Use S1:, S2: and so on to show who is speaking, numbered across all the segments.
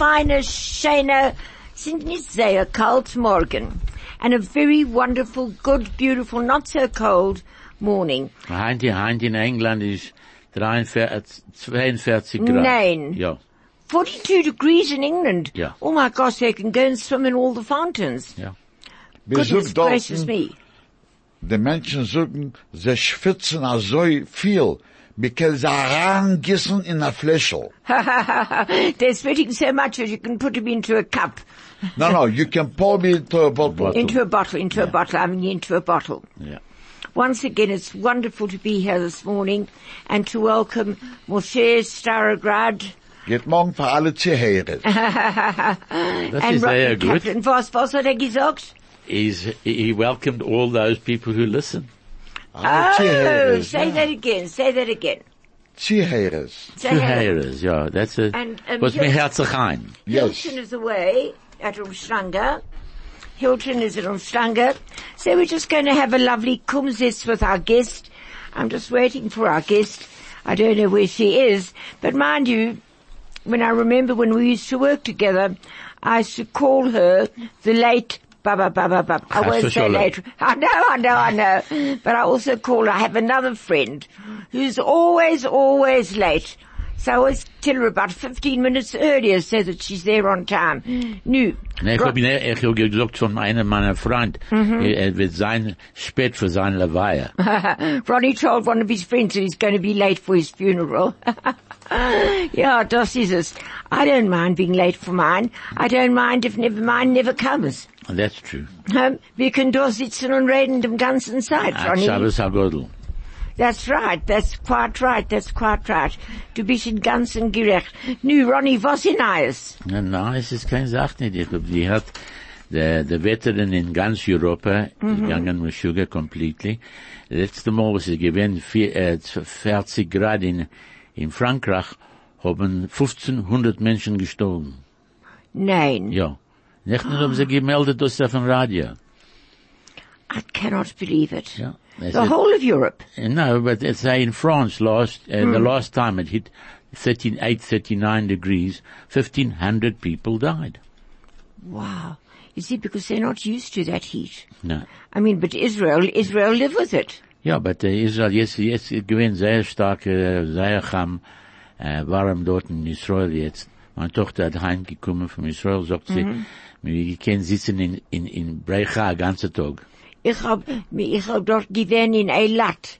S1: feine, schöne, sind nicht sehr kalt morgen. And a very wonderful, good, beautiful, not so cold morning.
S2: Heint, heint in England ist 43, 42 Grad.
S1: Nein.
S2: Ja.
S1: 42 degrees in England.
S2: Yeah.
S1: Oh my gosh, they can go and swim in all the fountains.
S2: Ja.
S1: Goodness
S3: Besuch
S1: gracious me.
S3: die Menschen suchen, sie schwitzen a so viel, because sie rangissen in a Fläschel.
S1: They're sweating so much that you can put them into a cup,
S3: No, no, you can pour me into a bottle.
S1: into a bottle, into a bottle, I mean into a bottle.
S2: Ja.
S1: Once again, it's wonderful to be here this morning and to welcome Moshe Starograd
S3: Geht morgen für alle Zuhörer.
S2: Das
S1: and
S2: ist sehr
S1: Rocky
S2: gut.
S1: Kaplan. Was, was hat er gesagt?
S2: He's, he welcomed all those people who listen.
S3: Alle
S1: Oh,
S3: Zuhörer.
S1: say that again, say that again.
S3: Zuhörer.
S1: Say
S2: Two
S1: hello.
S2: hearers, ja. That's a,
S1: And, um,
S2: was mir
S1: Hil-
S3: Yes.
S1: Hilton is away at Umhlanga. Hilton is at Umhlanga. So we're just going to have a lovely kumzis with our guest. I'm just waiting for our guest. I don't know where she is, but mind you, when I remember when we used to work together, I used to call her the late Baba Baba Baba. I
S2: Chas
S1: won't say
S2: v'sholom.
S1: late. I know, I know, I know. But I also call I have another friend who's always, always late. So I always tell her about 15 minutes earlier so that she's there on time. Nu.
S2: Nee, ich hab, ihn- ich hab gesagt von einem meiner Freund,
S1: Mhm.
S2: er wird sein, spät für seine Leweihe.
S1: Ronnie told one of his friends that he's going to be late for his funeral. yeah, das ist es. I don't mind being late for mine. I don't mind if never mine never comes.
S2: That's true.
S1: Um, wir können da sitzen und reden den ganzen Zeit.
S2: Shabbos
S1: That's right. That's quite right. That's quite right. Du bist in ganzen gerecht. Nu, Ronnie, was in Eis?
S2: Na, na, es ist keine Sache nicht. Ich glaub, die hat, der, der Veteran in ganz Europa gegangen mit Sugar completely. Letzte Mal, was es gewesen, vier, äh, 40 Grad in, in Frankreich, haben 1500 Menschen gestorben.
S1: Nein.
S2: Ja. Nicht nur haben sie gemeldet aus auf dem Radio.
S1: I cannot believe it. The whole of Europe.
S2: No, but it's uh, in France last, uh, the last time it hit 38, 39 degrees, 1500 people died.
S1: Wow. You see, because they're not used to that heat.
S2: No.
S1: I mean, but Israel, Israel live with it.
S2: Ja, but uh, Israel, jetzt, jetzt gewinnt sehr stark, äh, sehr ham, äh, warm dort in Israel jetzt. Meine Tochter hat heimgekommen von Israel, sagt sie, wir können sitzen in, in, in Brecha den ganzen Tag.
S1: Ich hab, ich hab dort gewesen in Eilat.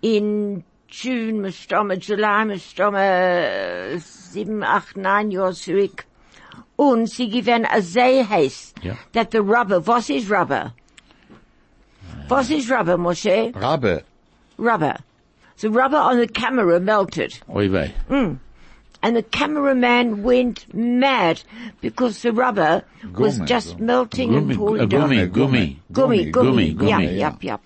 S1: In June, mit Stomme, July, mit Stomme, sieben, acht, neun Jahre zurück. Und sie gewesen a sehr heiß.
S2: Ja.
S1: That the rubber, was is rubber? Was is rubber, Moshe?
S3: Rabbe.
S1: Rubber. The rubber on the camera melted.
S2: Oi wei.
S1: And the cameraman went mad because the rubber was
S3: Gummi,
S1: just
S3: gummi.
S1: melting and falling
S2: uh,
S1: down. Gummy, gummy,
S2: Gummi,
S1: Yep,
S2: gummi,
S3: yeah.
S1: yep, yep.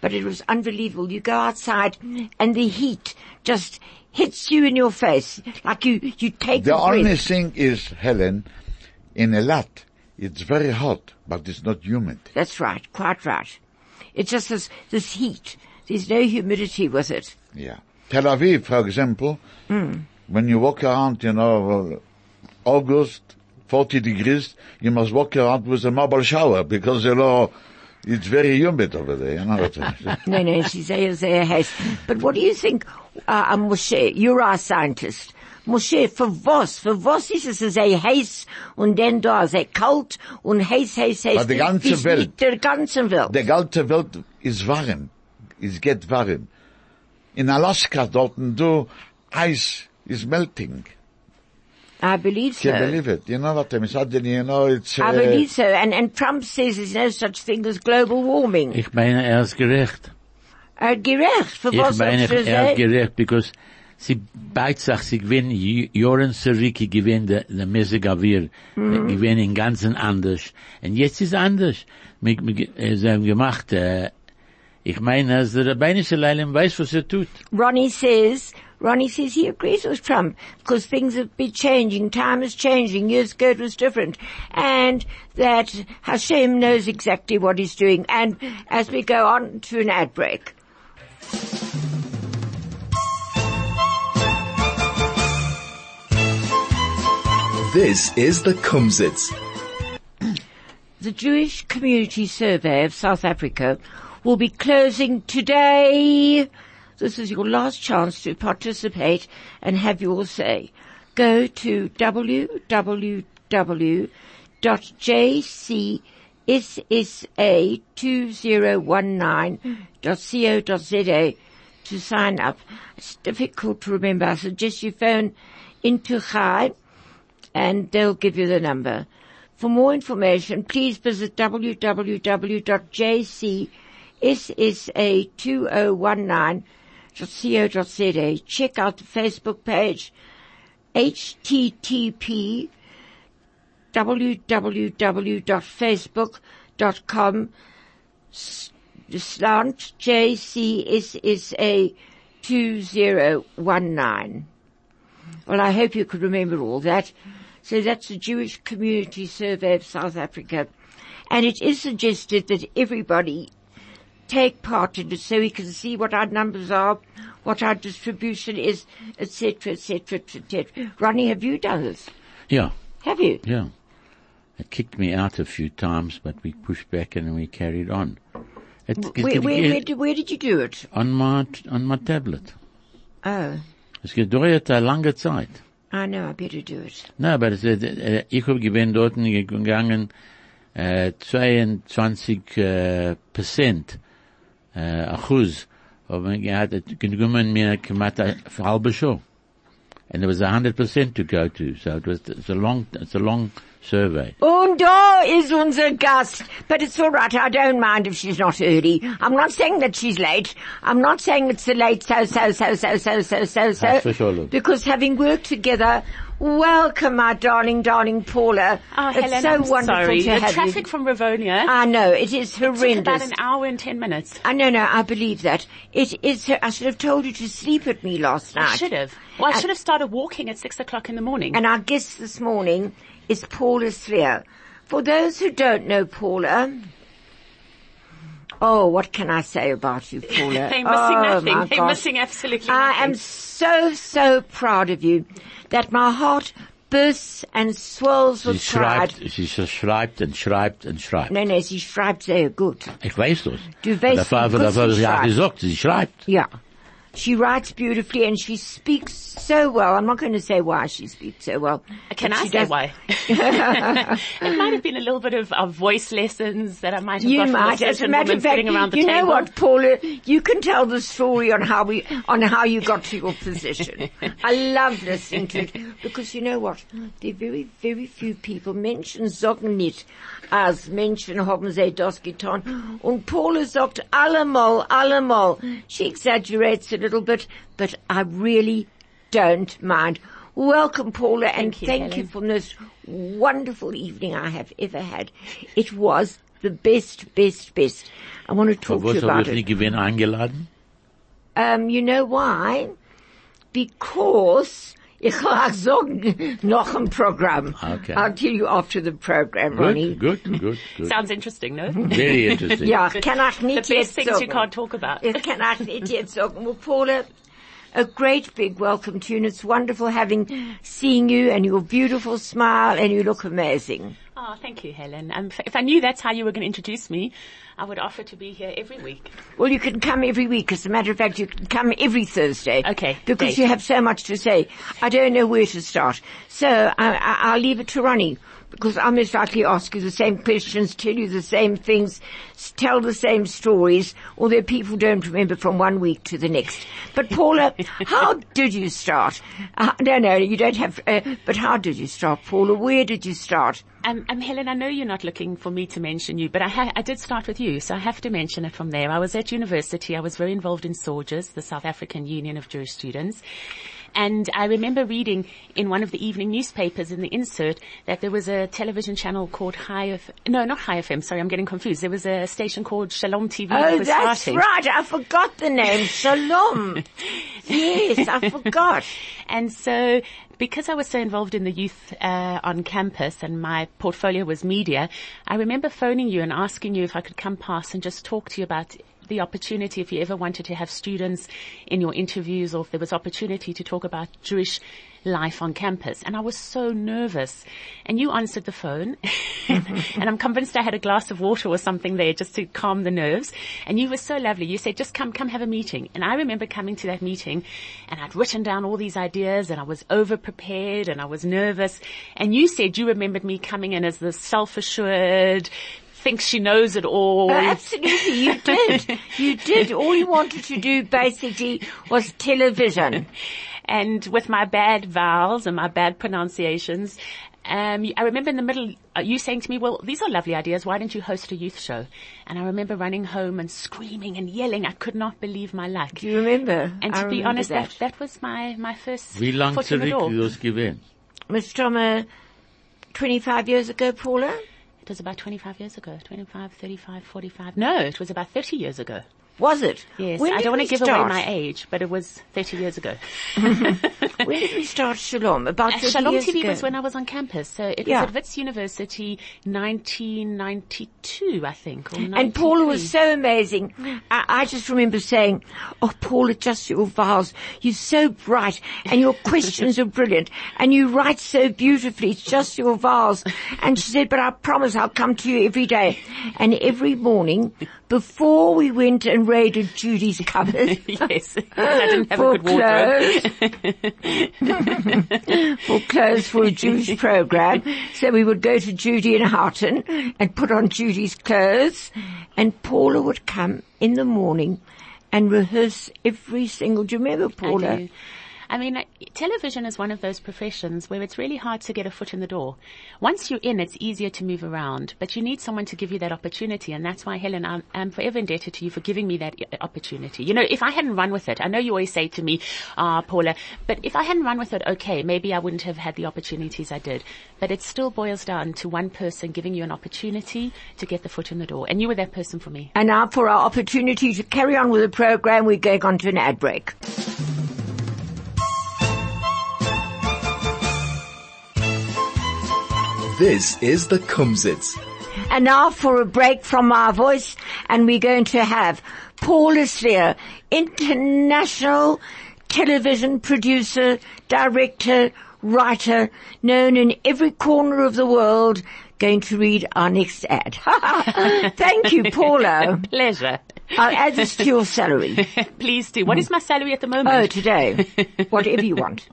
S1: But it was unbelievable. You go outside and the heat just hits you in your face. Like you, you take
S3: The
S1: a breath.
S3: only thing is, Helen, in Eilat, it's very hot, but it's not humid.
S1: That's right, quite right. It's just this, this heat. There's no humidity with it.
S3: Yeah. Tel Aviv, for example, when you walk around, you know, August, 40 degrees, you must walk around with a marble shower because, you know, it's very humid over there, you know.
S1: No, no, she's a, a haze. But what do you think, uh, uh, Moshe, you're our scientist. Moshe, für was, für was ist es sehr heiß und dann da sehr kalt und heiß, heiß, heiß.
S3: Bei der ganzen
S1: bis
S3: Welt.
S1: Der ganzen Welt.
S3: the ganze Welt is warm. It get warm. In Alaska, dort do, ice is melting.
S1: I believe so.
S3: Can't believe it. You know what I'm saying? You know, it's,
S1: I
S3: uh,
S1: believe so. And, and Trump says there's no such thing as global warming.
S2: Ich meine, er ist gerecht.
S1: Uh, gerecht, für
S2: Ich
S1: was
S2: meine,
S1: hast du
S2: er ist gerecht, because sie beizt sich, sie gewinnen Joren zurück, gewinnen der, der Messigavir,
S1: Mhm.
S2: gewinnen im Ganzen anders. Und jetzt ist anders. Mit, mit, äh, sie haben gemacht, äh, ich meine, dass der Rabbinische Leilim weiß, was er tut.
S1: Ronnie says, Ronnie says he agrees with Trump because things have been changing, time is changing, years ago it was different, and that Hashem knows exactly what he's doing. And as we go on to an ad break.
S4: This is the Kumzits.
S1: The Jewish Community Survey of South Africa will be closing today. This is your last chance to participate and have your say. Go to www.jcssa2019.co.za to sign up. It's difficult to remember. I suggest you phone into Chai and they'll give you the number. For more information, please visit www.jcssa2019.co.za. Check out the Facebook page, http www.facebook.com slant jcssa 2019. Well, I hope you could remember all that. So that's the Jewish Community Survey of South Africa. And it is suggested that everybody take part in it so we can see what our numbers are, what our distribution is, etc., etc., etc. Ronnie, have you done this?
S2: Yeah,
S1: Have you?
S2: yeah. It kicked me out a few times, but we pushed back and we carried on. It, it-
S1: Where,
S2: it-
S1: where, where, did, where did you do it?
S2: on my, on my tablet.
S1: Oh,
S2: Es gedauert eine lange Zeit.
S1: Ah, I know, I better do it.
S2: Na, aber es, äh, ich habe gewinn dort gegangen, äh, 22 uh, äh, Prozent, äh, uh, Achuz, haben gehabt, genommen mir gemacht eine halbe Show. And there was a hundred percent to go to, so it was, it's a long, it's a long survey.
S1: Und da ist unser Gast. But it's all right. I don't mind if she's not early. I'm not saying that she's late. I'm not saying it's a late so, so, so, so, so, so, so,
S2: That's for
S1: so.
S2: sure.
S1: Because having worked together, welcome my darling, darling Paula.
S5: Oh,
S1: it's
S5: Helen,
S1: so
S5: I'm
S1: wonderful
S5: sorry.
S1: to
S5: the
S1: have
S5: traffic
S1: you.
S5: from Rivonia
S1: I know, it is
S5: took about an hour and ten minutes.
S1: I know, no, I believe that. It is, I should have told you to sleep with me last night.
S5: I should have. Well, I should have started walking at six o'clock in the morning.
S1: And our guest this morning is Paula Slier. For those who don't know Paula, oh, what can I say about you, Paula?
S5: They're missing
S1: oh,
S5: nothing.
S1: my
S5: They're missing absolutely nothing.
S1: I am so, so proud of you that my heart bursts and swells
S2: Sie
S1: with pride.
S2: schreibt, sie schreibt und schreibt und schreibt.
S1: No, no, sie schreibt sehr gut.
S2: Ich weiß das.
S1: Du weißt,
S2: Das war,
S1: wie gut
S2: das war,
S1: sie
S2: sie hat
S1: schreibt.
S2: gesagt, sie schreibt.
S1: Yeah. She writes beautifully and she speaks so well. I'm not going to say why she speaks so well.
S5: Can I say
S1: does-
S5: why? it might have been a little bit of, of voice lessons that I might have
S1: You
S5: got
S1: might. As a matter of fact,
S5: sitting around the
S1: you
S5: table.
S1: know what, Paula? You can tell the story on how we, on how you got to your position. I love listening to it because you know what? There are very, very few people mention nicht, als Menschen haben sie das getan. Und Paula sagt allemal, allemal. She exaggerates a little bit, but I really don't mind. Welcome, Paula, and
S5: Thank you,
S1: thank you
S5: Helen.
S1: for this wonderful evening I have ever had. It was the best, best, best. I want to talk to you about
S2: ich nicht
S1: it.
S2: gewinn eingeladen?
S1: Um, you know why? Because ich will sagen, noch ein Programm.
S2: Okay.
S1: I'll tell you after the program, Ronnie.
S2: Good, good, good, good.
S5: Sounds interesting, no?
S2: Very interesting.
S1: Ja, kann ich
S5: the
S1: nicht
S5: best
S1: jetzt
S5: things you can't talk about.
S1: Ich kann auch nicht jetzt sagen. Well, Paula, a great big welcome to you and it's wonderful having, seeing you and your beautiful smile and you look amazing.
S5: Oh, thank you, Helen. Um, if- I knew that's how you were going to introduce me, I would offer to be here every week.
S1: Well, you can come every week. As a matter of fact, you can come every Thursday.
S5: Okay,
S1: Because
S5: great.
S1: you have so much to say. I don't know where to start. So I, I, I'll leave it to Ronnie. Because I most likely ask you the same questions, tell you the same things, tell the same stories, although people don't remember from one week to the next. But Paula, how did you start? Uh, no, no, you don't have, uh, but how did you start, Paula? Where did you start?
S5: Um, um, Helen, I know you're not looking for me to mention you, but I, ha- I did start with you, so I have to mention it from there. I was at university. I was very involved in SAUJS, the South African Union of Jewish Students. And I remember reading in one of the evening newspapers in the insert that there was a television channel called Chai F- no, not Chai FM, sorry, I'm getting confused. There was a station called Shalom TV that
S1: Oh,
S5: was
S1: that's
S5: starting.
S1: right. I forgot the name. Shalom. yes, I forgot.
S5: And so, because I was so involved in the youth uh, on campus and my portfolio was media, I remember phoning you and asking you if I could come past and just talk to you about the opportunity if you ever wanted to have students in your interviews or if there was opportunity to talk about Jewish life on campus. And I was so nervous. And you answered the phone. and I'm convinced I had a glass of water or something there just to calm the nerves. And you were so lovely. You said, just come, come have a meeting. And I remember coming to that meeting and I'd written down all these ideas and I was over prepared and I was nervous. And you said you remembered me coming in as the self-assured, thinks she knows it all.
S1: Oh, absolutely, you did. You did. All you wanted to do basically was television.
S5: and with my bad vowels and my bad pronunciations, um, I remember in the middle, uh, you saying to me, well, these are lovely ideas. Why don't you host a youth show? And I remember running home and screaming and yelling. I could not believe my luck.
S1: Do you remember?
S5: And
S1: I
S5: to be honest, that.
S1: that.
S5: that, was my, my first
S2: Wie lang
S5: foot in the
S2: zurück
S5: door.
S2: du das gewesen?
S1: Ms. Stromer, 25 years ago, Paula?
S5: It was about 25 years ago. 25, 35, 45. No, it was about 30 years ago.
S1: Was it?
S5: Yes.
S1: When
S5: I don't want to give
S1: start?
S5: away my age, but it was 30 years ago.
S1: When did we start Shalom? About
S5: Uh,
S1: 30
S5: Shalom
S1: years
S5: TV
S1: ago.
S5: was when I was on campus. So it
S1: Yeah.
S5: was at Wits University 1992, I think. Or
S1: And Paula was so amazing. I, I just remember saying, oh Paula, just your vowels. You're so bright and your questions are brilliant and you write so beautifully. It's just your vowels. And she said, but I promise I'll come to you every day. And every morning before we went and raided Judy's cupboard,
S5: yes. I didn't have
S1: for
S5: a good wardrobe.
S1: for clothes for a Jewish program. So we would go to Judy in Houghton and put on Judy's clothes and Paula would come in the morning and rehearse every single, do you remember Paula?
S5: I mean, television is one of those professions where it's really hard to get a foot in the door. Once you're in, it's easier to move around, but you need someone to give you that opportunity, and that's why, Helen, I'm, I'm forever indebted to you for giving me that uh, opportunity. You know, if I hadn't run with it, I know you always say to me, ah, Paula, but if I hadn't run with it, okay, maybe I wouldn't have had the opportunities I did. But it still boils down to one person giving you an opportunity to get the foot in the door, and you were that person for me.
S1: And now for our opportunity to carry on with the program, we're going on to an ad break.
S4: This is the Kumzits.
S1: And now for a break from our voice, and we're going to have Paula Slier, international television producer, director, writer, known in every corner of the world, going to read our next ad. Thank you, Paula.
S5: Pleasure.
S1: I'll add this to your salary.
S5: Please do. What is my salary at the moment?
S1: Oh, today. Whatever you want.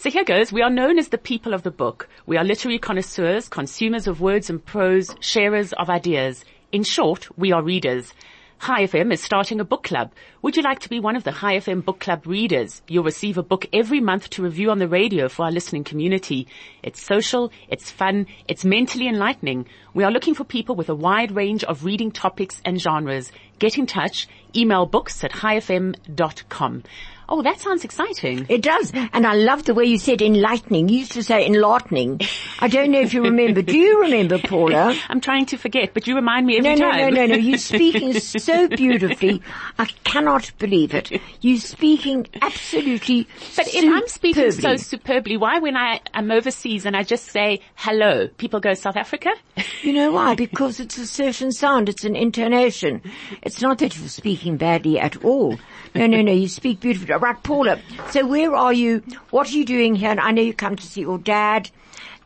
S5: So here goes. We are known as the people of the book. We are literary connoisseurs, consumers of words and prose, sharers of ideas. In short, we are readers. Chai FM is starting a book club. Would you like to be one of the Chai FM book club readers? You'll receive a book every month to review on the radio for our listening community. It's social, it's fun, it's mentally enlightening. We are looking for people with a wide range of reading topics and genres. Get in touch. Email books at chaifm.com. Oh, that sounds exciting.
S1: It does. And I love the way you said enlightening. You used to say enlightening. I don't know if you remember. Do you remember, Paula?
S5: I'm trying to forget, but you remind me every
S1: No, no,
S5: time.
S1: no, no, no. You're speaking so beautifully. I cannot believe it. You're speaking absolutely
S5: But if I'm speaking so
S1: superbly.
S5: superbly, why when I am overseas and I just say hello, people go South Africa?
S1: You know why? Because it's a certain sound. It's an intonation. It's not that you're speaking badly at all. No, no, no. You speak beautifully. Right, Paula. So where are you? What are you doing here? And I know you come to see your dad.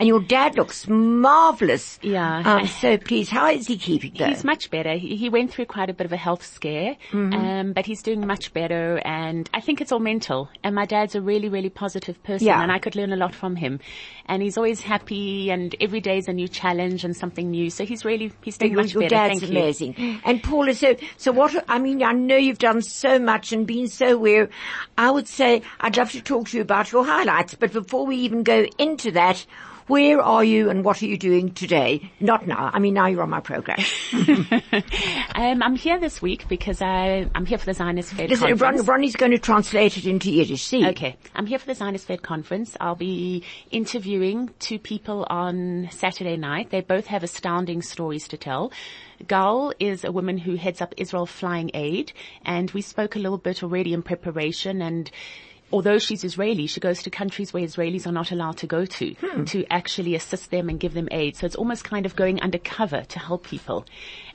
S1: And your dad looks marvelous.
S5: Yeah.
S1: Um, so please, how is he keeping though?
S5: He's much better. He, he went through quite a bit of a health scare,
S1: Mm-hmm.
S5: um, but he's doing much better. And I think it's all mental. And my dad's a really, really positive person,
S1: Yeah.
S5: and I could learn a lot from him. And he's always happy, and every day is a new challenge and something new. So he's really he's doing much
S1: your
S5: better.
S1: dad's
S5: Thank you.
S1: amazing. And Paula, so, so what, I mean, I know you've done so much and been so aware. I would say I'd love to talk to you about your highlights, but before we even go into that, Where are you and what are you doing today? Not now. I mean, now you're on my program.
S5: um, I'm here this week because I, I'm here for the Zionist Fed
S1: Listen, Ron. Ronnie's going to translate it into Yiddish. See?
S5: Okay, I'm here for the Zionist Fed conference. I'll be interviewing two people on Saturday night. They both have astounding stories to tell. Gal is a woman who heads up Israel Flying Aid, and we spoke a little bit already in preparation and although she's Israeli, she goes to countries where Israelis are not allowed to go to, hmm. to actually assist them and give them aid. So it's almost kind of going undercover to help people.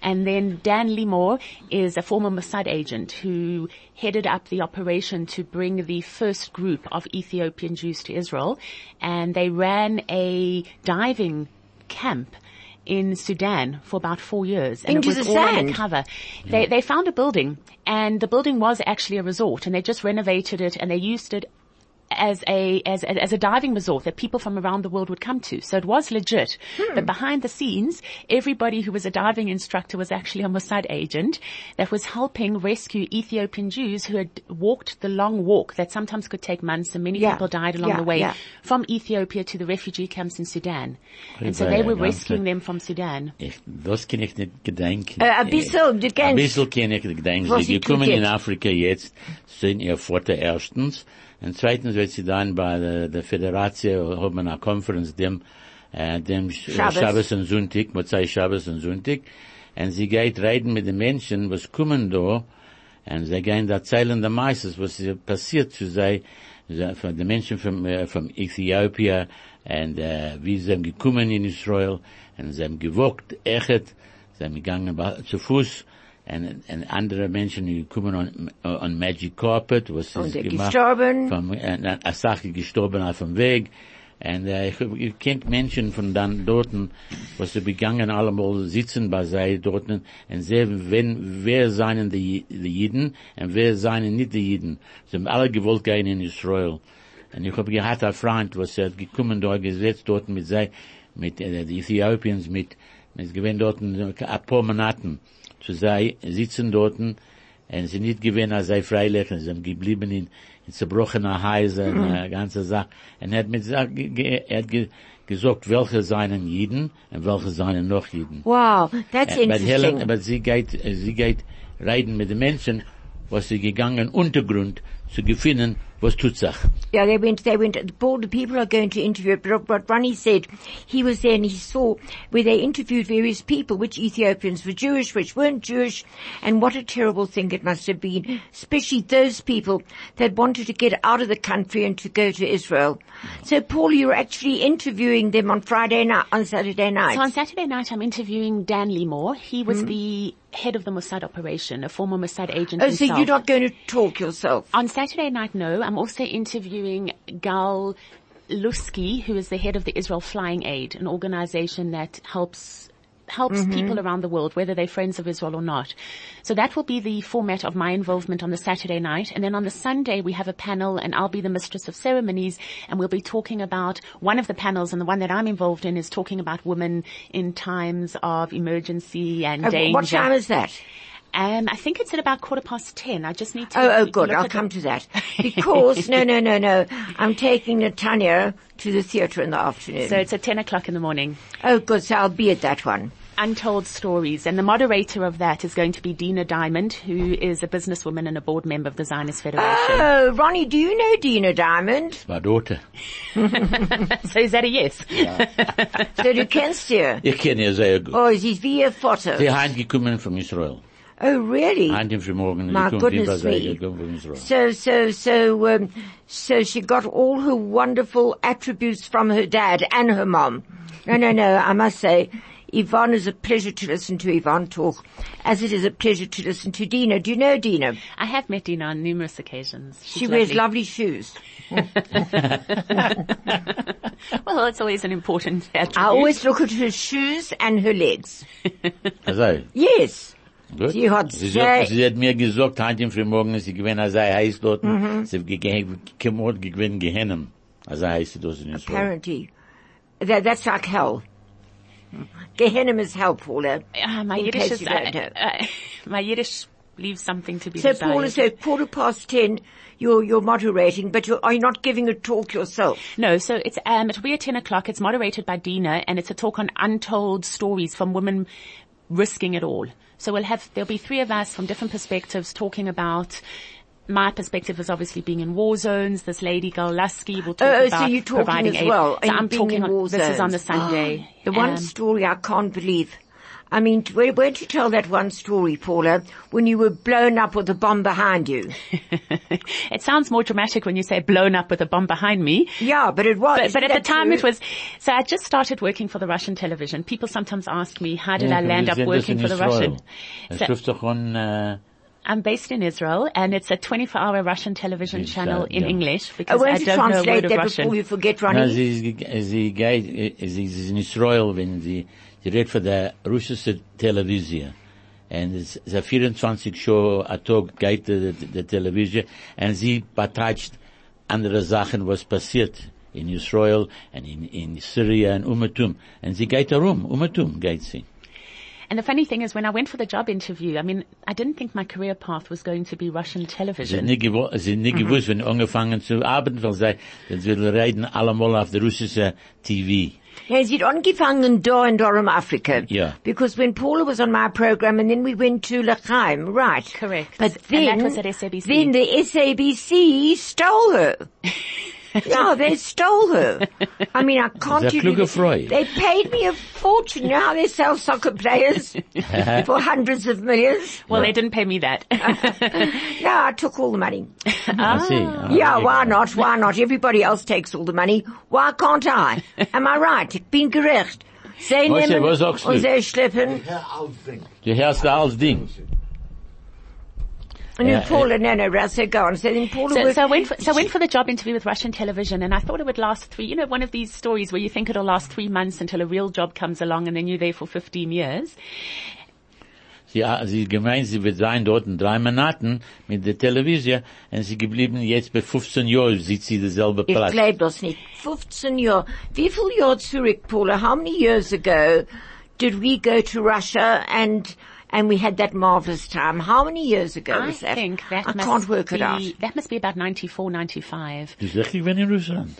S5: And then Dan Limor is a former Mossad agent who headed up the operation to bring the first group of Ethiopian Jews to Israel. And they ran a diving camp in Sudan for about four years. And
S1: Into
S5: it was
S1: the
S5: all
S1: sand?
S5: undercover. They, they found a building and the building was actually a resort and they just renovated it and they used it as a, as, as a diving resort that people from around the world would come to. So it was legit. Hmm. But behind the scenes, everybody who was a diving instructor was actually a Mossad agent that was helping rescue Ethiopian Jews who had walked the long walk that sometimes could take months and many
S1: Yeah.
S5: people died along
S1: Yeah,
S5: the way
S1: yeah.
S5: from Ethiopia to the refugee camps in Sudan. And so they were
S2: ganze-
S5: rescuing them from Sudan.
S2: Ich, das kann ich nicht gedenken.
S1: Ein bisschen, du
S2: Ein
S1: kennst-
S2: bisschen kann ich gedenken.
S1: Was
S2: Sie
S1: sie tut
S2: gekommen in
S1: jetzt.
S2: Afrika jetzt, sind ihr Vater erstens. Und zweitens wird sie dann bei der, der Föderation, haben eine Konferenz, dem, äh, dem Sch-
S1: Shabbos.
S2: Shabbos und Sonntag, Mozai Shabbos und Sonntag. Und sie geht reden mit den Menschen, was kommen da, und sie gehen da erzählen der meistens, was passiert zu sei, von den Menschen von, äh, von Äthiopien, und, äh, wie sie sind gekommen in Israel, und sie haben gewogt, echt, sie haben gegangen zu Fuß, und, und andere Menschen, die kommen on, on Magic Carpet, was
S1: Und
S2: ist
S1: er
S2: gemacht,
S1: gestorben.
S2: vom, äh, Sache gestorben auf dem Weg, und äh, ich, ich kennt Menschen von dann dorten, was sie begangen allemal sitzen bei sei dorten und sehen, wenn, wer seien die, die Jiden und wer seien nicht die Jiden. Sie haben alle gewollt gehen in Israel. Und ich habe gehabt einen Freund, was er gekommen dort gesetzt dort mit sei, mit äh, die Ethiopiens, mit, mit gewinn dort ein paar Monaten zu sei, sitzen dorten und sie nicht gewinn, als sei freilich, sie haben geblieben in, in zerbrochener Häuser, und eine ganze Sache. Und er hat mit, er hat ge, gesagt, welche seien Jiden und welche seien noch Jiden.
S1: Wow, that's
S2: Äh, but Helen,
S1: interesting.
S2: aber sie geht, äh, sie geht reden mit den Menschen, was sie gegangen, Untergrund zu gewinnen, was tut sich.
S1: Yeah, they went, they went, Paul, the people are going to interview it, but what Ronnie said, he was there and he saw where they interviewed various people, which Ethiopians were Jewish, which weren't Jewish, and what a terrible thing it must have been, especially those people that wanted to get out of the country and to go to Israel. So Paul, you were actually interviewing them on Friday night, on Saturday night.
S5: So on Saturday night, I'm interviewing Dan Limor. He was hmm? the head of the Mossad operation, a former Mossad agent
S1: oh, so you're not going to talk yourself?
S5: On Saturday night, no. I'm also interviewing Gal Lusky, who is the head of the Israel Flying Aid, an organization that helps helps people around the world, whether they're friends of Israel or not. So that will be the format of my involvement on the Saturday night. And then on the Sunday, we have a panel and I'll be the mistress of ceremonies and we'll be talking about one of the panels and the one that I'm involved in is talking about women in times of emergency and
S1: Uh,
S5: danger.
S1: what time is that?
S5: Um, I think it's at about quarter past ten. I just need to.
S1: Oh, oh, good.
S5: look
S1: I'll come
S5: the-
S1: to that. Because, no, no, no, no. I'm taking Natanya to the theatre in the afternoon.
S5: So it's at ten o'clock in the morning.
S1: oh, good. So I'll be at that one.
S5: Untold Stories. And the moderator of that is going to be Dina Diamond, who is a businesswoman and a board member of the Zionist Federation.
S1: Oh, Ronnie, do you know Dina Diamond?
S2: My daughter.
S5: so is that a yes?
S1: So du kennst ihr.
S2: Ich kenne ihr sehr gut.
S1: Oh, sie ist wie ihr Vater.
S2: Sie sind gekommen von Israel.
S1: Oh, really?
S2: Ein Tag frühmorgen,
S1: My
S2: sie kommt über
S1: goodness
S2: sie
S1: me.
S2: gekommen von Israel.
S1: So, so, so, um, so she got all her wonderful attributes from her dad and her mom. No, no, no, I must say, Yvonne is a pleasure to listen to Yvonne talk, as it is a pleasure to listen to Dina. Do you know Dina?
S5: I have met Dina on numerous occasions. She's
S1: She wears lovely shoes.
S5: Well, it's always an important attribute.
S1: I always look at her shoes and her legs.
S2: Also,
S1: Yes.
S2: Gut.
S1: Sie hat
S2: sie,
S1: sehr-
S2: sagt, sie hat mir gesagt, heute im Frühmorgen, sie gewinnt, als er heißt dort,
S1: Mhm.
S2: sie kommt gewinnt Gehennem. Als er heißt dort in Israel.
S1: Apparently. That, that's like hell. Gehenna is hell, Paula.
S5: Uh, my
S1: In
S5: Yiddish
S1: case
S5: is,
S1: you
S5: uh,
S1: don't know.
S5: uh, my Yiddish leaves something to be
S1: So
S5: desired.
S1: Paula, so quarter past ten, you're, you're moderating, but you're, are you not giving a talk yourself?
S5: No, so it's um it'll be at ten o'clock. It's moderated by Dina, and it's a talk on untold stories from women risking it all. So we'll have there'll be three of us from different perspectives talking about. My perspective is obviously being in war zones. This lady Gal Lusky will talk
S1: Oh,
S5: about
S1: so you're talking
S5: providing
S1: as
S5: aid.
S1: well.
S5: So I'm talking.
S1: in
S5: On, this is on the. Sunday.
S1: The one
S5: Um,
S1: story I can't believe. I mean, where, where'd you tell that one story, Paula, when you were blown up with a bomb behind you?
S5: it sounds more dramatic when you say blown up with a bomb behind me.
S1: Yeah, but it was.
S5: But, but at the time
S1: true?
S5: it was, so I just started working for the Russian television. People sometimes ask me, how did
S2: Ja,
S5: I land up working for the
S2: Israel.
S5: Russian? So-
S2: trifft doch on, uh,
S5: I'm based in Israel and it's a 24 hour Russian television
S2: Yes,
S5: channel
S2: uh,
S5: in
S2: yeah.
S5: English
S1: I
S5: because I
S1: want to
S5: don't know a
S1: translate
S5: word of
S1: that
S5: Russian.
S1: before you forget,
S2: na,
S1: Ronnie.
S2: sie, ist- sie geht, sie ist in Israel, wenn the, sie redet für der russische Television. And es ist a 24 Show a Tag geht the, die, die Television und sie betreibt andere Sachen, was passiert in Israel and in, in Syria and Umatum. Und sie geht herum, Umatum geht sie.
S5: And the funny thing is when I went for the job interview, I mean, I didn't think my career path was going to be Russian
S2: Sie
S5: television.
S2: nicht gewo- sie nicht mm-hmm. gewusst, wenn angefangen zu arbeiten, weil sie, sie will reden allemal auf der russische TV.
S1: Ja, sie hat angefangen da in Durham, Africa.
S2: Yeah.
S1: Because when Paula was on my program and then we went to L'chaim, right.
S5: Correct.
S1: But
S5: And
S1: then,
S5: that was at SABC.
S1: then the SABC stole her. yeah, they stole her. I mean, I can't
S2: That's a
S1: even-
S2: kluge
S1: They paid me a fortune. You know how they sell soccer players for hundreds of millions?
S5: well, they didn't pay me that.
S1: No, I took all the money.
S2: I see. Ah,
S1: Yeah,
S2: okay.
S1: why not? Why not? Everybody else takes all the money. Why can't I? Am I right? Ich bin gerecht. Sie
S2: Was-
S1: nehmen
S2: was sagst du?
S1: und sie schleppen.
S2: Du hörst alles Ding.
S1: And
S2: Yeah,
S1: Paula, no, no, Russell, go on. So then Paula
S5: So,
S1: worked-
S5: so I went for, so I went for the job interview with Russian television and I thought it would last three, you know, one of these stories where you think it'll last three months until a real job comes along and then you're there for 15 years.
S2: Sie, ah, sie gemeint, sie wird sein dort in drei Monaten mit der Television und sie geblieben jetzt bei 15 Jahren sitzt sie derselbe
S1: Ich
S2: Platz.
S1: glaub das nicht. 15 Jahre. Wie viel Jahre zurück, Paula? How many years ago did we go to Russia and, and we had that marvelous time? How many years ago
S5: I
S1: was that?
S5: I think that
S1: I
S5: must
S1: can't work
S5: be,
S1: it out.
S5: that must be about 94, 95.
S2: Du sagst, ich bin in Russland.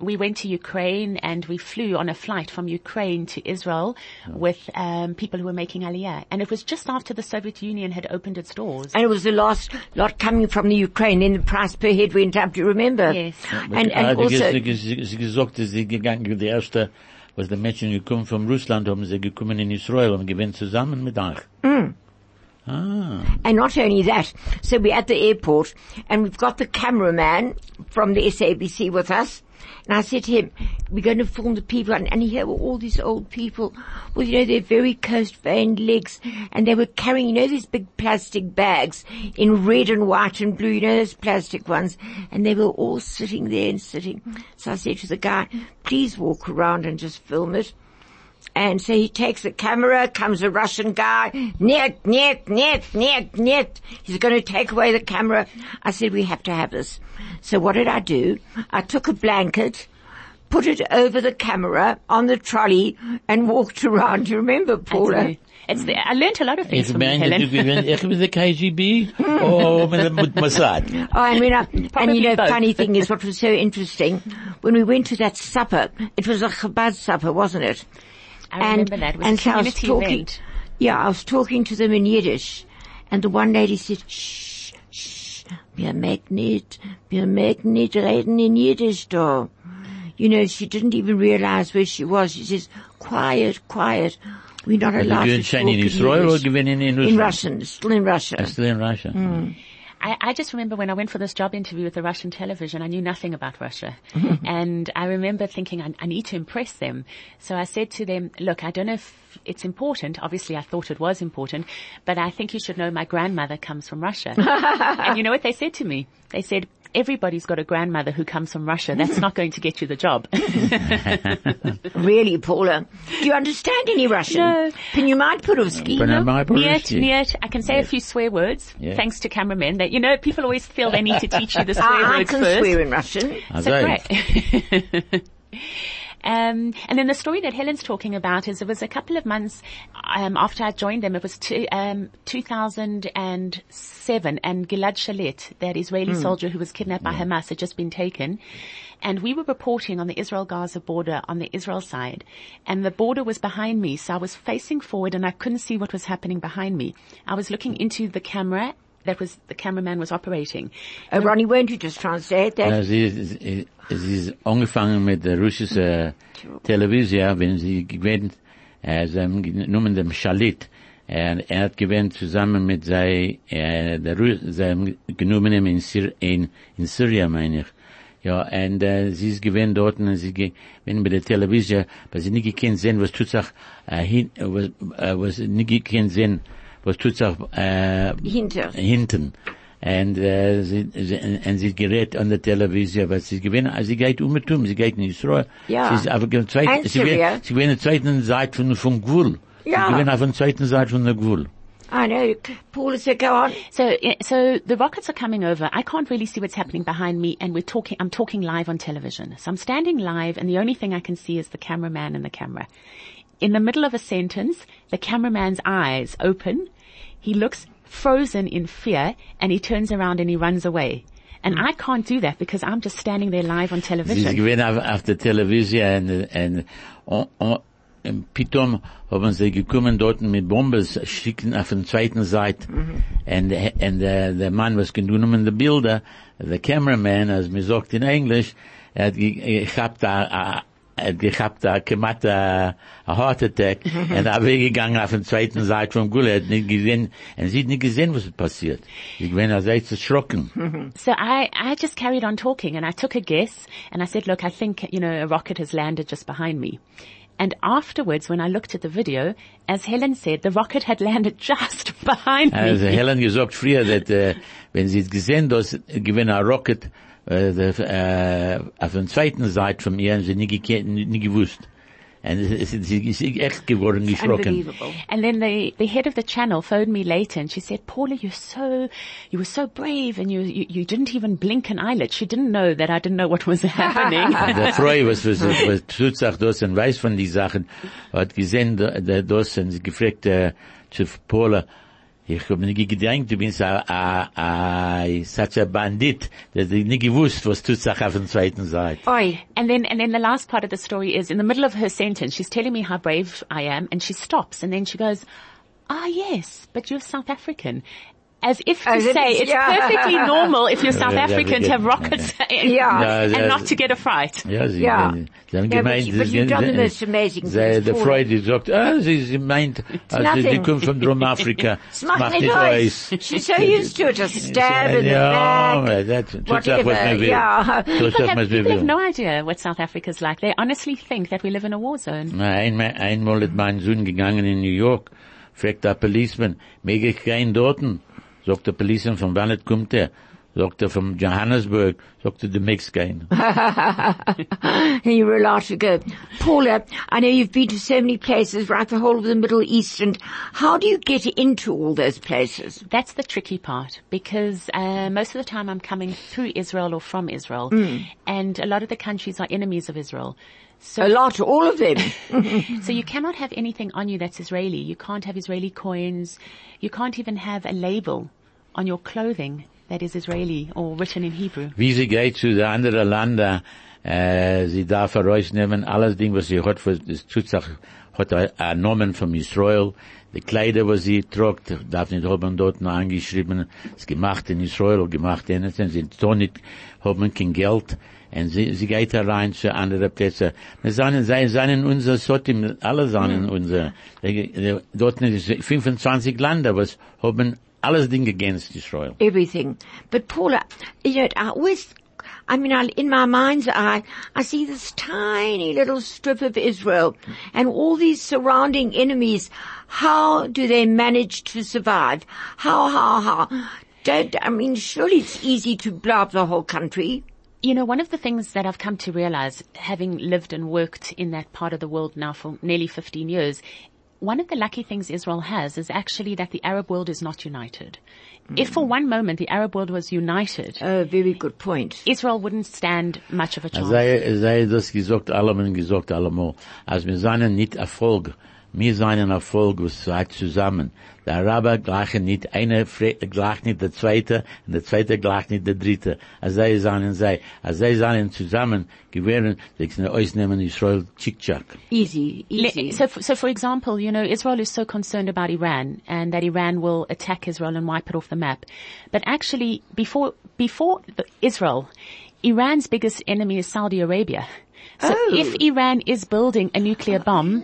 S5: we went to Ukraine and we flew on a flight from Ukraine to Israel with um, people who were making Aliyah. And it was just after the Soviet Union had opened its doors.
S1: And it was the last lot coming from the Ukraine. Then the price per head went up. Do you remember?
S5: Yes.
S1: And, and also,
S2: gestern- sie, sie gesagt, dass sie gegangen, die erste, was die Menschen gekommen von Russland, haben sie gekommen in Israel und gewinnt zusammen mit euch. Ah.
S1: and not only that, so we're at the airport and we've got the cameraman from the SABC with us. And I said to him, we're going to film the people and, and here were all these old people with, you know, their very close veined legs and they were carrying, you know, these big plastic bags in red and white and blue, you know, those plastic ones. And they were all sitting there and sitting. So I said to the guy, please walk around and just film it. And so he takes the camera, comes a Russian guy, net, net, net, net, net. He's going to take away the camera. I said, we have to have this. So what did I do? I took a blanket, put it over the camera on the trolley and walked around. Do you remember, Paula?
S5: It's the, I learned a lot of things
S2: Ich
S5: from you,
S2: meine, du
S5: Helen.
S2: gewinnt, ich bin der KGB, oh, mit, mit Mossad.
S1: Oh, I mean, I, and you know,
S5: both.
S1: funny thing is what was so interesting, when we went to that supper, it was a Chabad supper, wasn't it?
S5: I remember that. It was a
S1: and so I was talking,
S5: event.
S1: yeah, I was talking to them in Yiddish, and the one lady said, shh, shh, wir mag nicht, wir mag nicht reden in Yiddish da. You know, she didn't even realize where she was. She says, quiet, quiet. We're not allowed to talk
S2: in
S1: in
S2: Israel oder
S1: Yiddish.
S2: gewinnt in
S1: In
S2: Russland?
S1: Russian, still in Russia.
S2: Still in Russia. Mm.
S5: I, I just remember when I went for this job interview with the Russian television, I knew nothing about Russia. and I remember thinking, I, I need to impress them. So I said to them, look, I don't know if it's important. Obviously I thought it was important, but I think you should know my grandmother comes from Russia. and you know what they said to me? They said, everybody's got a grandmother who comes from Russia. That's not going to get you the job.
S1: Really, Paula? Do you understand any Russian?
S5: No.
S1: Can you mind Purovsky?
S2: But I
S5: Niet, niet. I can say a few swear words,
S2: Yeah.
S5: thanks to cameramen. That you know, people always feel they need to teach you the swear
S1: I, I can
S5: first.
S1: swear in Russian.
S5: So
S2: so.
S5: great. Um, and then the story that Helen's talking about is it was a couple of months um, after I joined them. It was two, um, 2007, and Gilad Shalit, that Israeli soldier who was kidnapped by Hamas, had just been taken. And we were reporting on the Israel-Gaza border on the Israel side, and the border was behind me, so I was facing forward and I couldn't see what was happening behind me. I was looking into the camera that was the cameraman was operating.
S1: Uh, Ronnie, won't you just translate that?
S2: Ja, sie, sie, sie ist angefangen mit der russischen Television, wenn sie gewinnt, äh, sie haben genommen dem Shalit, er, er hat gewinnt zusammen mit sei, äh, der Ru sie haben genommen ihn in, Syr in, in Syrien, meine ich. Ja, und äh, sie ist gewinnt dort und sie gewinnt bei der Television, aber sie nicht gekannt sehen, was tut sich, äh, hin, was, äh, was nicht gekannt sehen, was tut sich, äh,
S1: Hinter.
S2: hinten. Und, äh, sie, sie, und sie gerät an der Television, was sie gewinnen, also sie geht um und um, sie geht in Israel.
S1: Ja.
S2: Sie ist auf der zweiten, sie gewinnt, sie gewinnt der zweiten Seite von, von Gwul.
S1: Ja.
S2: Sie gewinnt auf der zweiten Seite von der Gwul.
S1: I know. Paula said, go on.
S5: So, so the rockets are coming over. I can't really see what's happening behind me, and we're talking. I'm talking live on television. So I'm standing live, and the only thing I can see is the cameraman and the camera. In the middle of a sentence, the cameraman's eyes open. He looks frozen in fear, and he turns around and he runs away. And hmm. I can't do that because I'm just standing there live on television.
S2: auf, auf der Television und, und, und, oh, oh, und, und Pitom haben sie gekommen dort mit Bombes schicken auf der zweiten Seite. Mhm. Und, und der, der Mann, was genommen die Bilder, der Cameraman, als mir sagt in Englisch, er hat ge- er, gehabt da, er da, gemacht a, a heart attack, und er weggegangen auf der zweiten Seite vom er hat nicht gesehen, und sie hat nicht gesehen, was passiert. Ich bin also echt erschrocken.
S5: So I, I just carried on talking and I took a guess and I said, look, I think, you know, a rocket has landed just behind me. And afterwards, when I looked at the video, as Helen said, the rocket had landed just behind
S2: Also
S5: me.
S2: Helen gesagt früher, dass, äh, wenn sie gesehen, dass gewinnt a Rocket Äh, äh, äh, auf der zweiten Seite von haben sie nie, nie, gewusst. Und es, es, sie ist echt geworden, geschrocken.
S1: Unbelievable.
S5: And then the, the head of the channel phoned me later and she said, Paula, you're so, you were so brave and you, you, you didn't even blink an eyelid. She didn't know that I didn't know what was happening.
S2: Der Freu, was, was, was tut sich das und weiß von die Sachen, hat gesehen, da- da- das und gefragt, äh, zu Paula, ich nicht gedacht, du bist a, a, a, such a bandit, ich nicht gewusst, was tut sich auf der zweiten Seite.
S1: Oi.
S5: And then, and then the last part of the story is in the middle of her sentence, she's telling me how brave I am and she stops and then she goes, ah yes, but you're South African. As if to
S1: As
S5: say
S1: it's-
S5: it's
S1: yeah.
S5: perfectly normal if you're South
S2: Yeah,
S5: African to have rockets and,
S1: Yeah.
S2: Ja,
S5: and not to get a fright.
S2: Ja, sie,
S1: Ja.
S2: sie haben
S1: Ja,
S2: gemeint,
S1: but- but
S2: sie-
S1: you've done the
S2: sie-
S1: most amazing
S2: sie-
S1: things,
S2: Der
S1: Paula.
S2: Freude sagt, ah, sie, sie meint, also sie
S1: nothing.
S2: kommt von Drum-Afrika.
S1: Es macht nicht aus. She's so used to it, just stab in the
S2: Ja,
S1: back.
S2: das tut sich, was man
S1: Whatever,
S2: will.
S1: yeah.
S2: Tut
S5: People
S2: sich,
S5: have,
S2: was man
S5: people have
S2: will.
S5: no idea what South Africa's like. They honestly think that we live in a war zone.
S2: Na, einmal, einmal ist mein Sohn gegangen in New York, fragt der Policeman, mag ich keinen dorten? Sagt der Policeman, von wann kommt er? Sagt er, von Johannesburg. Sagt er, du magst keinen.
S1: and you were allowed to go. Paula, I know you've been to so many places, right, the whole of the Middle East, and how do you get into all those places?
S5: That's the tricky part because uh, most of the time I'm coming through Israel or from Israel, and a lot of the countries are enemies of Israel. So
S1: A lot, all of them.
S5: So you cannot have anything on you that's Israeli. You can't have Israeli coins. You can't even have a label on your clothing that is Israeli or written in Hebrew.
S2: Wie sie geht zu den anderen Ländern, äh, sie darf herausnehmen, alles Ding, was sie hat, was, das tut sich, hat er einen Namen von Israel, die Kleider, was sie trägt, darf nicht haben dort noch angeschrieben, ist gemacht in Israel, gemacht in, sie tun nicht, haben kein Geld, und sie, sie geht herein zu anderen Plätzen. Wir sagen, sie seien unser Sotim, alle sagen mhm. unser, dort sind 25 Länder, was haben alles Ding against Israel.
S1: Everything. But Paula, you know, I always, I mean, I, in my mind's eye, I see this tiny little strip of Israel and all these surrounding enemies. How do they manage to survive? How, how, how? Don't, I mean, surely it's easy to blow up the whole country.
S5: You know, one of the things that I've come to realize, having lived and worked in that part of the world now for nearly 15 years, one of the lucky things Israel has is actually that the Arab world is not united. If for one moment the Arab world was united,
S1: Oh, very good point.
S5: Israel wouldn't stand much of a chance.
S2: Sei, sei das gesagt allem gesagt allemal. Als wir seien nicht Erfolg, wir seien Erfolg, was seid zusammen. Der Araber gleichen nicht, einer fre- gleicht nicht der Zweite, und der Zweite gleicht nicht der Dritte. Als sei seien sei, als sei seien zusammen, gewähren, sie können ausnehmen Israel tschick-tschack.
S1: Easy,
S5: Le-
S1: easy.
S5: So, so for example, you know, Israel is so concerned about Iran and that Iran will attack Israel and wipe it off the map. But actually, before, before Israel, Iran's biggest enemy is Saudi Arabia. So
S1: Oh.
S5: if Iran is building a nuclear bomb,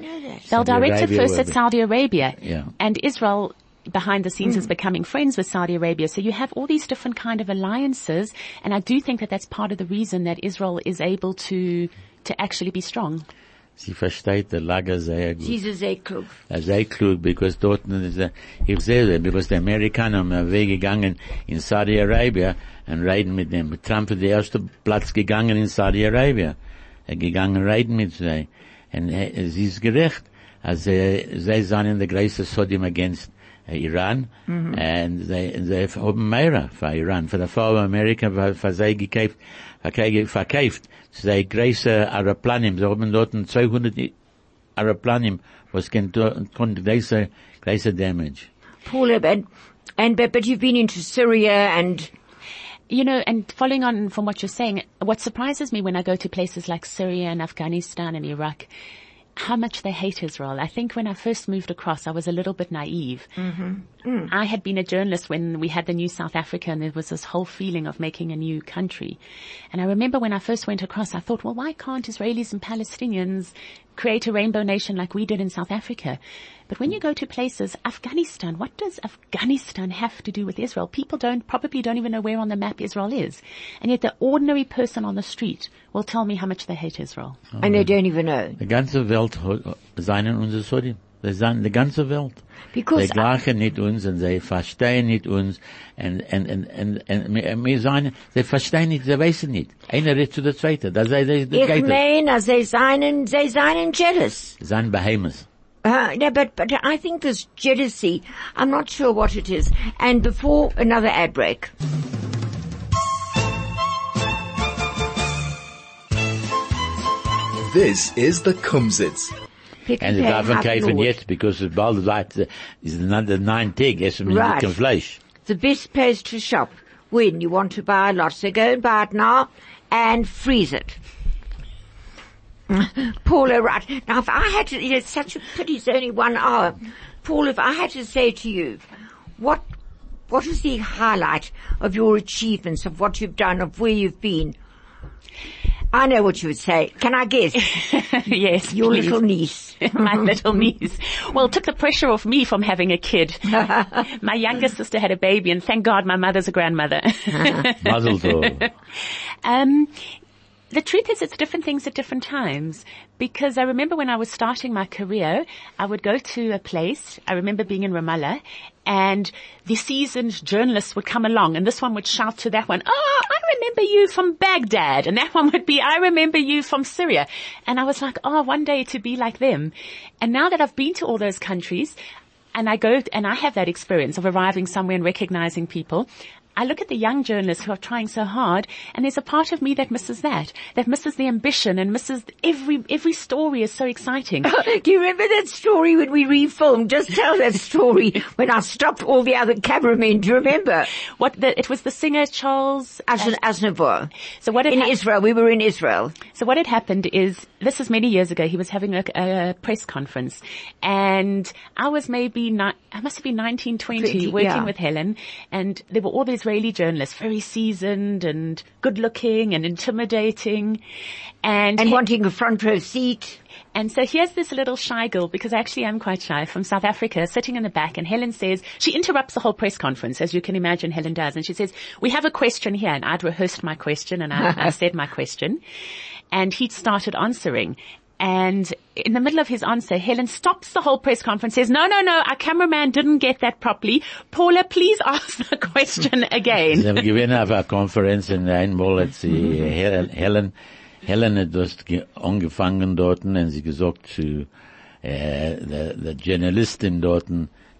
S5: they'll
S2: Saudi
S5: direct it first at Saudi Arabia.
S2: Yeah.
S5: And Israel behind the scenes is becoming friends with Saudi Arabia. So you have all these different kind of alliances. And I do think that that's part of the reason that Israel is able to, to actually be strong.
S2: Sie versteht der Lager sehr gut.
S1: She's a sehr klug.
S2: Sei klug, because dort, ist ich sehe because die Amerikaner um, haben uh, weggegangen in Saudi Arabia und reden mit dem. Trump ist der erste Platz gegangen in Saudi Arabia. Er gegangen reden mit sie. Und es ist gerecht. Also, sie sind der größte Sodium against äh, Iran. Und sie, sie haben mehr für Iran. Für die Fall Amerika, für, sie gekauft, verkauft. Sie größte Aeroplanen. Sie haben dort 200 Aeroplanen, was can do, can greater, greater damage.
S1: Paula, and, and, but, but you've been into Syria and,
S5: You know, and following on from what you're saying, what surprises me when I go to places like Syria and Afghanistan and Iraq, how much they hate Israel. I think when I first moved across, I was a little bit naive. Mm-hmm. I had been a journalist when we had the new South Africa and there was this whole feeling of making a new country. And I remember when I first went across, I thought, well, why can't Israelis and Palestinians create a rainbow nation like we did in South Africa? But when you go to places, Afghanistan, what does Afghanistan have to do with Israel? People don't, probably don't even know where on the map Israel is. And yet the ordinary person on the street will tell me how much they hate Israel.
S1: and they don't even know.
S2: Die ganze Welt ho- uh, seien unsere Sodium. Sie sind die ganze Welt.
S1: Because
S2: Sie gleichen nicht uns und sie verstehen nicht uns und, und, und, und, und wir, wir sagen, sie verstehen nicht, sie wissen nicht. Einer redet zu der Zweite. Das sei, das, das
S1: Ich
S2: geht
S1: meine, they seien, they seien jealous.
S2: Sie sind Behemoths.
S1: Uh, no, but, but I think there's jealousy. I'm not sure what it is. And before another ad break.
S4: This is the Kumzits.
S1: Pick
S2: Und sie
S1: and pay
S2: darf
S1: half
S2: kaufen jetzt, because es bald weit, äh, uh, ist another nine Tag, essen wir
S1: Right.
S2: kein Fleisch.
S1: The best place to shop when you want to buy a lot. So go and buy it now and freeze it. Paula, right. Now if I had to, you know, it's such a pity it's only one hour. Paul, if I had to say to you, what, what is the highlight of your achievements, of what you've done, of where you've been? I know what you would say. Can I guess?
S5: yes,
S1: Your
S5: please.
S1: little niece.
S5: my little niece. Well, it took the pressure off me from having a kid. my younger sister had a baby and thank God my mother's a grandmother.
S2: Mazel tov.
S5: Um, the truth is it's different things at different times because I remember when I was starting my career, I would go to a place. I remember being in Ramallah and the seasoned journalists would come along and this one would shout to that one, Oh, I remember you from Baghdad. And that one would be, I remember you from Syria. And I was like, oh, one day to be like them. And now that I've been to all those countries, and I go and I have that experience of arriving somewhere and recognizing people. I look at the young journalists who are trying so hard and there's a part of me that misses that, that misses the ambition and misses every, every story is so exciting.
S1: Do you remember that story when we refilmed? Just tell that story when I stopped all the other cameramen. Do you remember?
S5: what the, it was the singer Charles,
S1: Aznavour.
S5: so what
S1: In
S5: hap-
S1: Israel. We were in Israel.
S5: So what had happened is, this is many years ago, he was having a, a press conference and I was maybe, ni- I must have been 19, 20,
S1: 20,
S5: working
S1: yeah.
S5: with Helen and there were all the Israeli journalists, very seasoned and good looking and intimidating and,
S1: And wanting a front row seat.
S5: and so here's this little shy girl, because actually I actually am quite shy, from South Africa, sitting in the back, and Helen says, she interrupts the whole press conference, as you can imagine Helen does, and she says, we have a question here, and I'd rehearsed my question, and I, I said my question, and he'd started answering. And in the middle of his answer, Helen stops the whole press conference, says, no, no, no, our cameraman didn't get that properly. Paula, please ask the question again.
S2: Sie haben gewinnen auf einer Konferenz und einmal hat sie Helen, Helen, hat das ge- angefangen dort und sie gesagt zu der, eh, der Journalistin dort,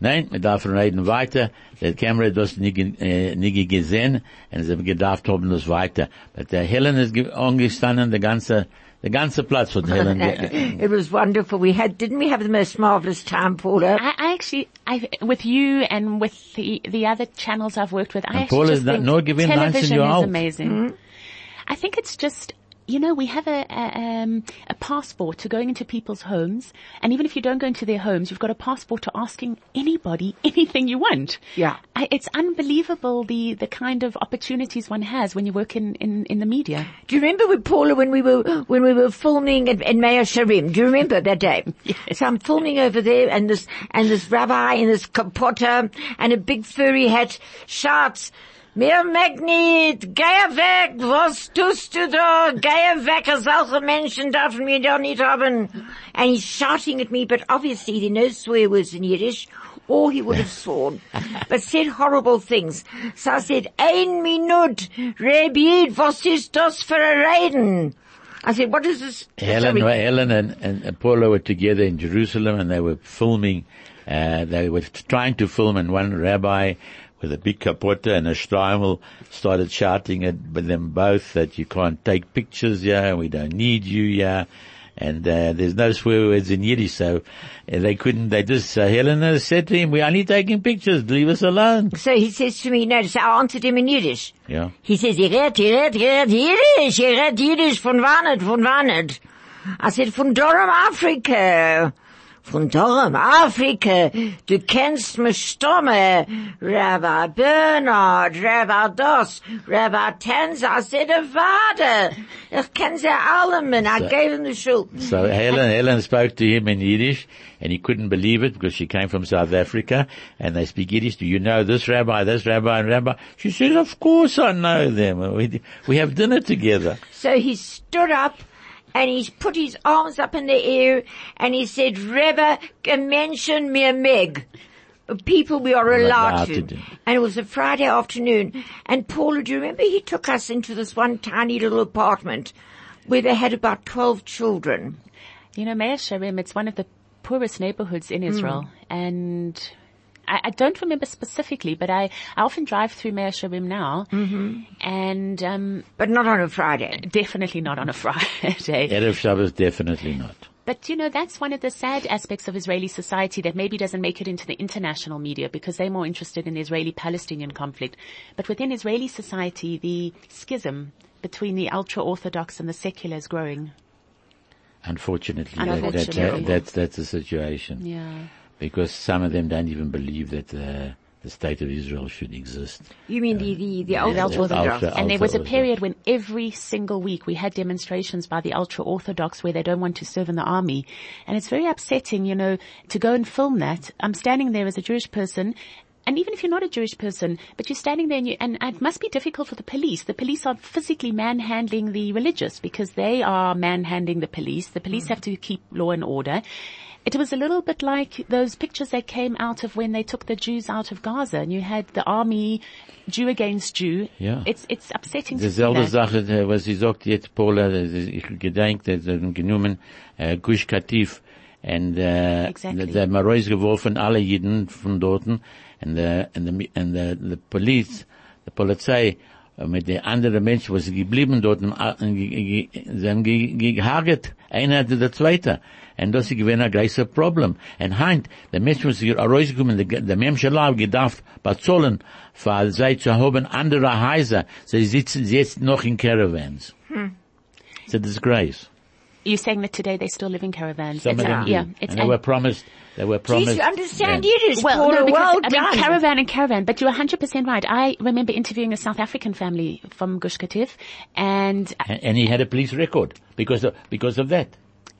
S2: nein, wir dürfen reden weiter, der Kamera hat das nicht, äh, eh, nicht gesehen, und sie haben gedacht, haben das weiter. Aber eh, der Helen ist ge- angestanden, der ganze, der ganze Platz von Helen.
S1: It was wonderful. We had, didn't we have the most marvelous time, Paula?
S5: I, I actually, I, with you and with the, the other channels I've worked with, I
S2: And
S5: actually
S2: Paul
S5: just think
S2: nor given 19
S5: television
S2: year
S5: is
S2: old.
S5: amazing. Mm-hmm. I think it's just, you know, we have a, a, um, a passport to going into people's homes, and even if you don't go into their homes, you've got a passport to asking anybody anything you want.
S1: Yeah.
S5: I, it's unbelievable the, the kind of opportunities one has when you work in, in, in the media.
S1: Do you remember with Paula when we were when we were filming at, in Mea Shearim? Do you remember that day? So I'm filming over there, and this and this rabbi in this kapotta and a big furry hat shouts. Mir mag nicht, geh weg, was tust du da? Geh weg, solche Menschen dürfen wir da nicht haben. And he's shouting at me, but obviously are no swear words in Yiddish, or he would have sworn, but said horrible things. So I said, ein Minut, Rebid, was ist das für ein Reden? I said, what is this?
S2: Helen. Helen and, and Apollo were together in Jerusalem and they were filming, uh, they were trying to film and one rabbi with a big kapota and a streimel started shouting at them both that you can't take pictures here, we don't need you here. And, uh, there's no swear words in Yiddish, so uh, they couldn't, they just, uh, Helen said to him, we're only taking pictures, leave us alone.
S1: So he says to me, no, so I answered him in Yiddish.
S2: Yeah.
S1: He says, ihr redt, ihr redt, ihr redt Yiddish, ihr redt Yiddish, von wann, von wann? I said, von Durham, Afrika. Von Durham, Afrika. Du kennst mich Stimme. Rabbi Bernard, Rabbi Das, Rabbi Tenza. I said, a. Ich kenn sie alle, man. I gave him the shul.
S2: So Helen, Helen spoke to him in Yiddish and he couldn't believe it because she came from South Africa and they speak Yiddish. Do you know this rabbi, this rabbi and rabbi? She said, of course I know them. We, we have dinner together.
S1: So he stood up and he put his arms up in the air and he said, Rebbe, mention me a meg. People we are allowed
S2: allowed
S1: to.
S2: to.
S1: And it was a Friday afternoon. And Paula, do you remember he took us into this one tiny little apartment where they had about 12 children?
S5: You know, Mea Shearim, it's one of the poorest neighborhoods in hmm. Israel. And I, I don't remember specifically, but I, I often drive through Mea Shearim now. And, um,
S1: But not on a Friday.
S5: definitely not on a Friday.
S2: Erev Shabbos, definitely not.
S5: But you know, that's one of the sad aspects of Israeli society that maybe doesn't make it into the international media because they're more interested in the Israeli-Palestinian conflict. But within Israeli society, the schism between the ultra-Orthodox and the secular is growing.
S2: Unfortunately, that-
S5: Unfortunately.
S2: That, that's, that's the situation.
S5: Yeah.
S2: Because some of them don't even believe that uh, the state of Israel should exist.
S1: You mean the, the, the
S2: Yeah,
S1: ultra
S2: the
S1: Orthodox?
S2: ultra-
S5: And there was a period when every single week we had demonstrations by the ultra-Orthodox where they don't want to serve in the army. And it's very upsetting, you know, to go and film that. I'm standing there as a Jewish person and even if you're not a Jewish person, but you're standing there and, you, and it must be difficult for the police. The police are physically manhandling the religious because they are manhandling the police. The police have to keep law and order. It was a little bit like those pictures that came out of when they took the Jews out of Gaza and you had the army Jew against Jew.
S2: Ja.
S5: It's, it's upsetting to see that.
S2: Sache, äh, was sie sagt jetzt, Paula, äh, ist- ich gedenk, das haben genommen, äh, Gush Katif, und, äh,
S5: Exactly.
S2: der haben rausgeworfen, alle Jeden von dorten, und, äh, und, the, and the, the police, die Polizei, äh, mit den anderen Menschen, was sie geblieben dort, und, äh, ge- ge- sie haben ge- ge- gehagert, einer der Zweite. Und das ist gewesen ein großer Problem. Und heint, der Mensch muss sich rausgekommen, der, der Mensch allein gedacht, bezahlen, für sie zu haben andere Häuser. Sie sitzen jetzt noch in Caravans. Hmm. It's a disgrace.
S5: You're saying that today they still live in caravans.
S2: Some
S5: It's
S2: of
S5: a-
S2: them do.
S5: yeah, it's
S2: and they were promised, they were
S1: Geez,
S2: promised.
S1: you understand
S2: Yeah.
S1: Yiddish,
S5: well,
S1: Paula.
S5: no, because,
S1: well
S5: I
S1: done.
S5: mean, caravan and caravan, but you're 100% right. I remember interviewing a South African family from Gush Katif, and,
S2: And, and he had a police record because of, because of that.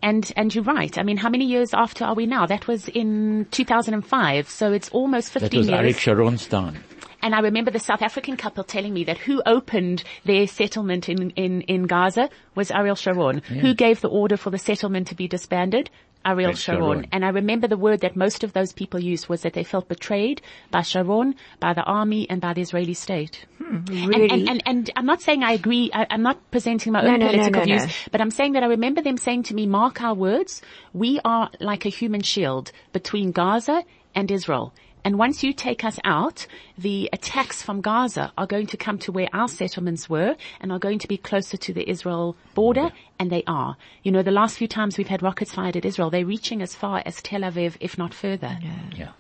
S5: And, and you're right. I mean, how many years after are we now? That was in 2005, so it's almost 15 years.
S2: That was. Arik Sharon's time.
S5: And I remember the South African couple telling me that who opened their settlement in, in, in Gaza was Ariel Sharon. Who gave the order for the settlement to be disbanded? Ariel
S2: With
S5: Sharon.
S2: Sharon.
S5: And I remember the word that most of those people used was that they felt betrayed by Sharon, by the army, and by the Israeli state. Hmm, and,
S1: Really?
S5: and, and, and I'm not saying I agree, I, I'm not presenting my
S1: No,
S5: own
S1: no, no,
S5: political
S1: no,
S5: views,
S1: no.
S5: but I'm saying that I remember them saying to me, mark our words, we are like a human shield between Gaza and Israel. And once you take us out, the attacks from Gaza are going to come to where our settlements were and are going to be closer to the Israel border, and they are. You know, the last few times we've had rockets fired at Israel, they're reaching as far as Tel Aviv, if not further.
S2: Yeah.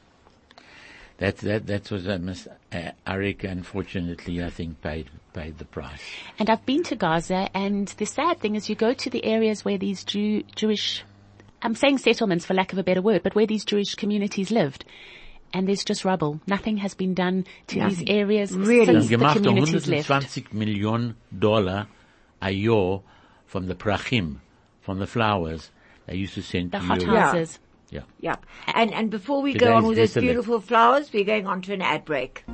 S2: That, that, that was, uh, Miss, uh, Arik, unfortunately, I think paid, paid the price.
S5: And I've been to Gaza, and the sad thing is you go to the areas where these Jew, Jewish, I'm saying settlements for lack of a better word, but where these Jewish communities lived. And there's just rubble. Nothing has been done to these areas
S1: Really?
S5: since the
S2: gemacht
S5: communities left.
S2: 120 million dollar a year from the prachim, from the flowers they used to send
S5: The
S2: to
S5: hot
S2: you.
S1: Yeah.
S5: houses.
S2: Yeah.
S1: Yeah. And, and before we
S2: Today's
S1: go on with those beautiful flowers, we're going on to an ad break.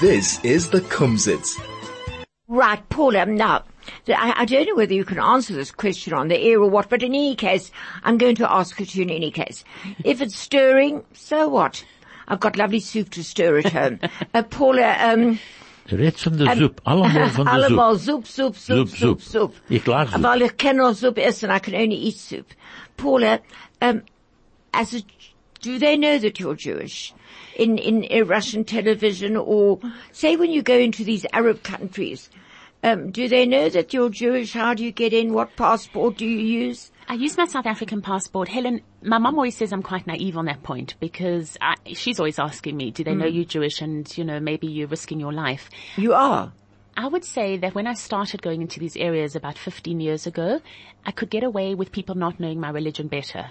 S4: This is the Kumzits.
S1: Right, Paula, now, th- I, I don't know whether you can answer this question on the air or what, but in any case, I'm going to ask it to you in any case. If it's stirring, so what? I've got lovely soup to stir at home. Uh, Paula, um,
S2: Red von der Soup, allemal von der
S1: Allemal
S2: Soup.
S1: soup, soup, soup,
S2: Soup,
S1: soup,
S2: soup.
S1: soup.
S2: Ich like soup.
S1: Weil ich kann nur soup essen, I can only eat soup. Paula, um, as a, do they know that you're Jewish? In, in, uh Russian television or say when you go into these Arab countries, um, do they know that you're Jewish? How do you get in? What passport do you use?
S5: I use my South African passport. Helen, my mum always says I'm quite naive on that point because I, she's always asking me, do they know you're Jewish and, you know, maybe you're risking your life.
S1: You are.
S5: I would say that when I started going into these areas about 15 years ago, I could get away with people not knowing my religion better.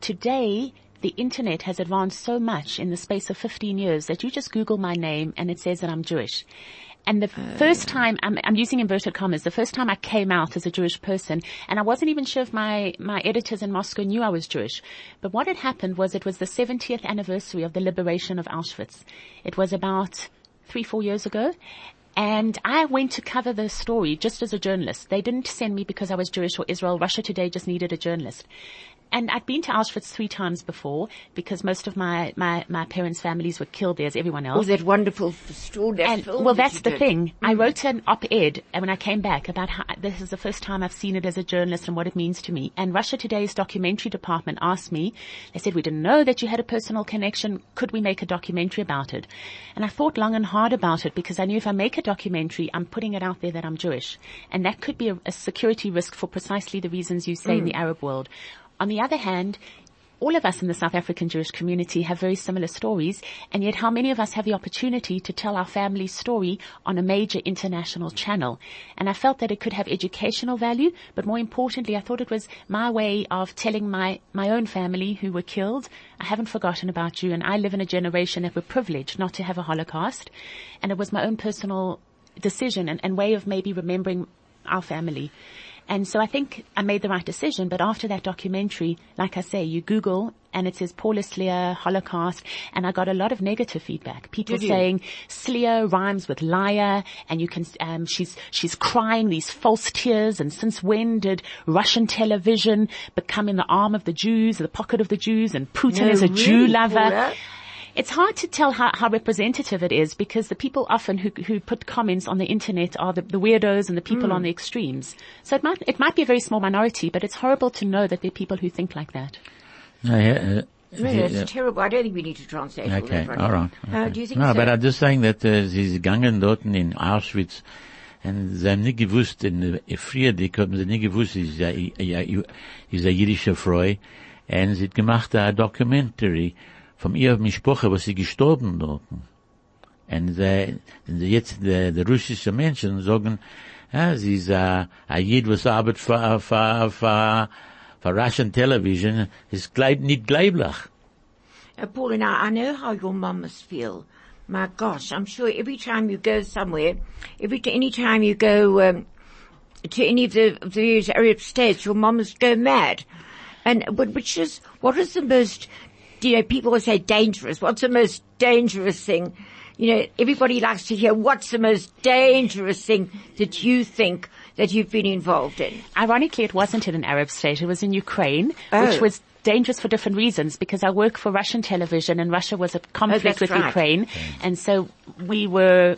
S5: Today, the internet has advanced so much in the space of 15 years that you just Google my name and it says that I'm Jewish. And the oh. first time, I'm, I'm using inverted commas, the first time I came out as a Jewish person, and I wasn't even sure if my, my editors in Moscow knew I was Jewish. But what had happened was it was the 70th anniversary of the liberation of Auschwitz. It was about three, four years ago. And I went to cover the story just as a journalist. They didn't send me because I was Jewish or Israel. Russia Today just needed a journalist. And I'd been to Auschwitz three times before because most of my, my, my parents' families were killed there as everyone else.
S1: Oh, that wonderful story. that
S5: And well, that's the
S1: did.
S5: thing. I mm. wrote an op-ed and when I came back about how this is the first time I've seen it as a journalist and what it means to me. And Russia Today's documentary department asked me, they said, we didn't know that you had a personal connection. Could we make a documentary about it? And I thought long and hard about it because I knew if I make a documentary, I'm putting it out there that I'm Jewish. And that could be a, a security risk for precisely the reasons you say in mm. the Arab world. On the other hand, all of us in the South African Jewish community have very similar stories, and yet how many of us have the opportunity to tell our family's story on a major international channel? And I felt that it could have educational value, but more importantly, I thought it was my way of telling my, my own family who were killed, I haven't forgotten about you, and I live in a generation that were privileged not to have a Holocaust, and it was my own personal decision and, and way of maybe remembering our family. And so I think I made the right decision, but after that documentary, like I say, you Google and it says Paula Slier, Holocaust, and I got a lot of negative feedback. People saying Slier rhymes with liar and you can, um, she's, she's crying these false tears and since when did Russian television become in the arm of the Jews, the pocket of the Jews and Putin
S1: No,
S5: is a Jew lover?
S1: Paula?
S5: It's hard to tell how, how representative it is because the people often who, who put comments on the internet are the, the weirdos and the people
S1: Hmm.
S5: on the extremes. So it might, it might be a very small minority, but it's horrible to know that there are people who think like that.
S2: No, yeah, uh,
S1: No,
S2: yeah,
S1: that's
S2: yeah.
S1: terrible. I don't think we need to translate all
S2: Okay,
S1: that. right?
S2: all right.
S1: Uh, do you think
S2: no,
S1: so?
S2: but I'm just saying that uh, sie ist gegangen dort in Auschwitz und sie haben nicht gewusst, in äh, früher, die haben sie nicht gewusst, sie ist ja, ja, ja, ist eine jüdische Frau und sie hat gemacht eine Documentary von ihr Mischproche, was sie gestorben dort. Und sie jetzt, die, die russische Menschen sagen, ja, sie ist ein Jid, was arbeitet für, für, für, für Russian Television, ist gleich, nicht gleiblich.
S1: Uh, Paula, now I know how your mom must feel. My gosh, I'm sure every time you go somewhere, every any time you go um, to any of the, of the Arab states, your mom must go mad. And but which is what is the most? You know, people always say dangerous. What's the most dangerous thing you know, everybody likes to hear what's the most dangerous thing that you think that you've been involved in.
S5: Ironically, it wasn't in an Arab state. It was in Ukraine,
S1: Oh.
S5: which was dangerous for different reasons because I work for Russian television and Russia was a conflict
S1: Oh,
S5: with
S1: right.
S5: Ukraine. And so we were,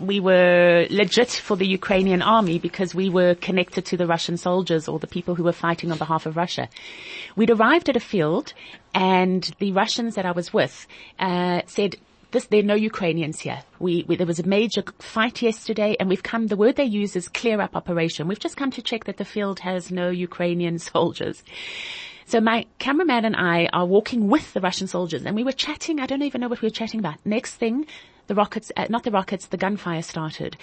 S5: we were legit for the Ukrainian army because we were connected to the Russian soldiers or the people who were fighting on behalf of Russia. We'd arrived at a field and the Russians that I was with, uh, said, this, there are no Ukrainians here. We, we, there was a major fight yesterday and we've come, the word they use is clear up operation. We've just come to check that the field has no Ukrainian soldiers. So my cameraman and I are walking with the Russian soldiers and we were chatting. I don't even know what we were chatting about. Next thing, the rockets, uh, not the rockets, the gunfire started.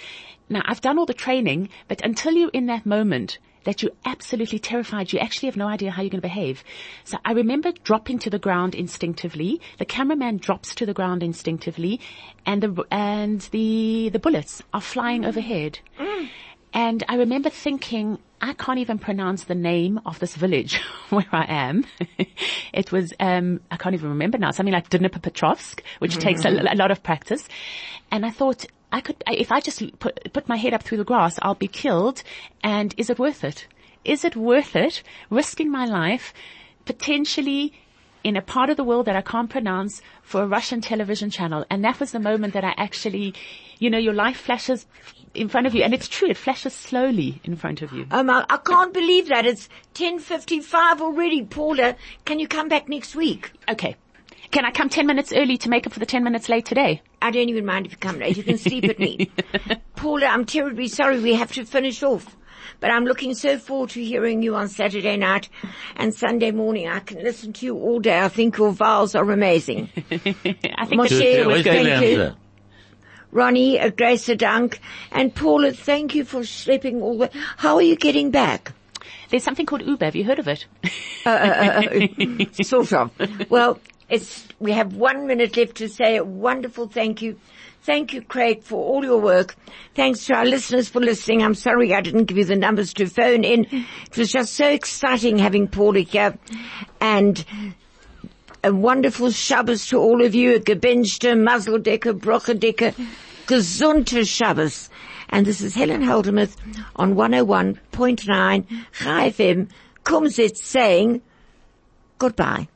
S5: Now I've done all the training, but until you're in that moment, that you're absolutely terrified. You actually have no idea how you're going to behave. So I remember dropping to the ground instinctively. The cameraman drops to the ground instinctively and the, and the, the bullets are flying overhead. And I remember thinking, I can't even pronounce the name of this village where I am. it was, um, I can't even remember now, something like Dnipropetrovsk, which takes a, a lot of practice. And I thought, I could, if I just put, put my head up through the grass, I'll be killed. And is it worth it? Is it worth it risking my life potentially in a part of the world that I can't pronounce for a Russian television channel. And that was the moment that I actually, you know, your life flashes in front of you. And it's true, it flashes slowly in front of you.
S1: Um, I, I can't believe that. It's 10.55 already. Paula, can you come back next week?
S5: Okay. Can I come 10 minutes early to make up for the 10 minutes late today?
S1: I don't even mind if you come late. You can sleep at me. Paula, I'm terribly sorry we have to finish off. But I'm looking so forward to hearing you on Saturday night and Sunday morning. I can listen to you all day. I think your vowels are amazing.
S5: I think
S1: Moshe,
S5: the
S1: it was
S2: Heute
S1: thank you. Ronnie, a grace dunk, And Paula, thank you for schlepping all the, how are you getting back?
S5: there's something called Uber. Have you heard of it?
S1: Uh, uh, uh, sort of. Well, it's, we have one minute left to say a wonderful thank you. Thank you, Craig, for all your work. Thanks to our listeners for listening. I'm sorry I didn't give you the numbers to phone in. It was just so exciting having Paula here. And a wonderful Shabbos to all of you. A gebenchte, Mazeldecker, Brochedecker, gesunte Shabbos. And this is Helen Holdermuth on 101.9 Chai FM. Kumzits saying goodbye.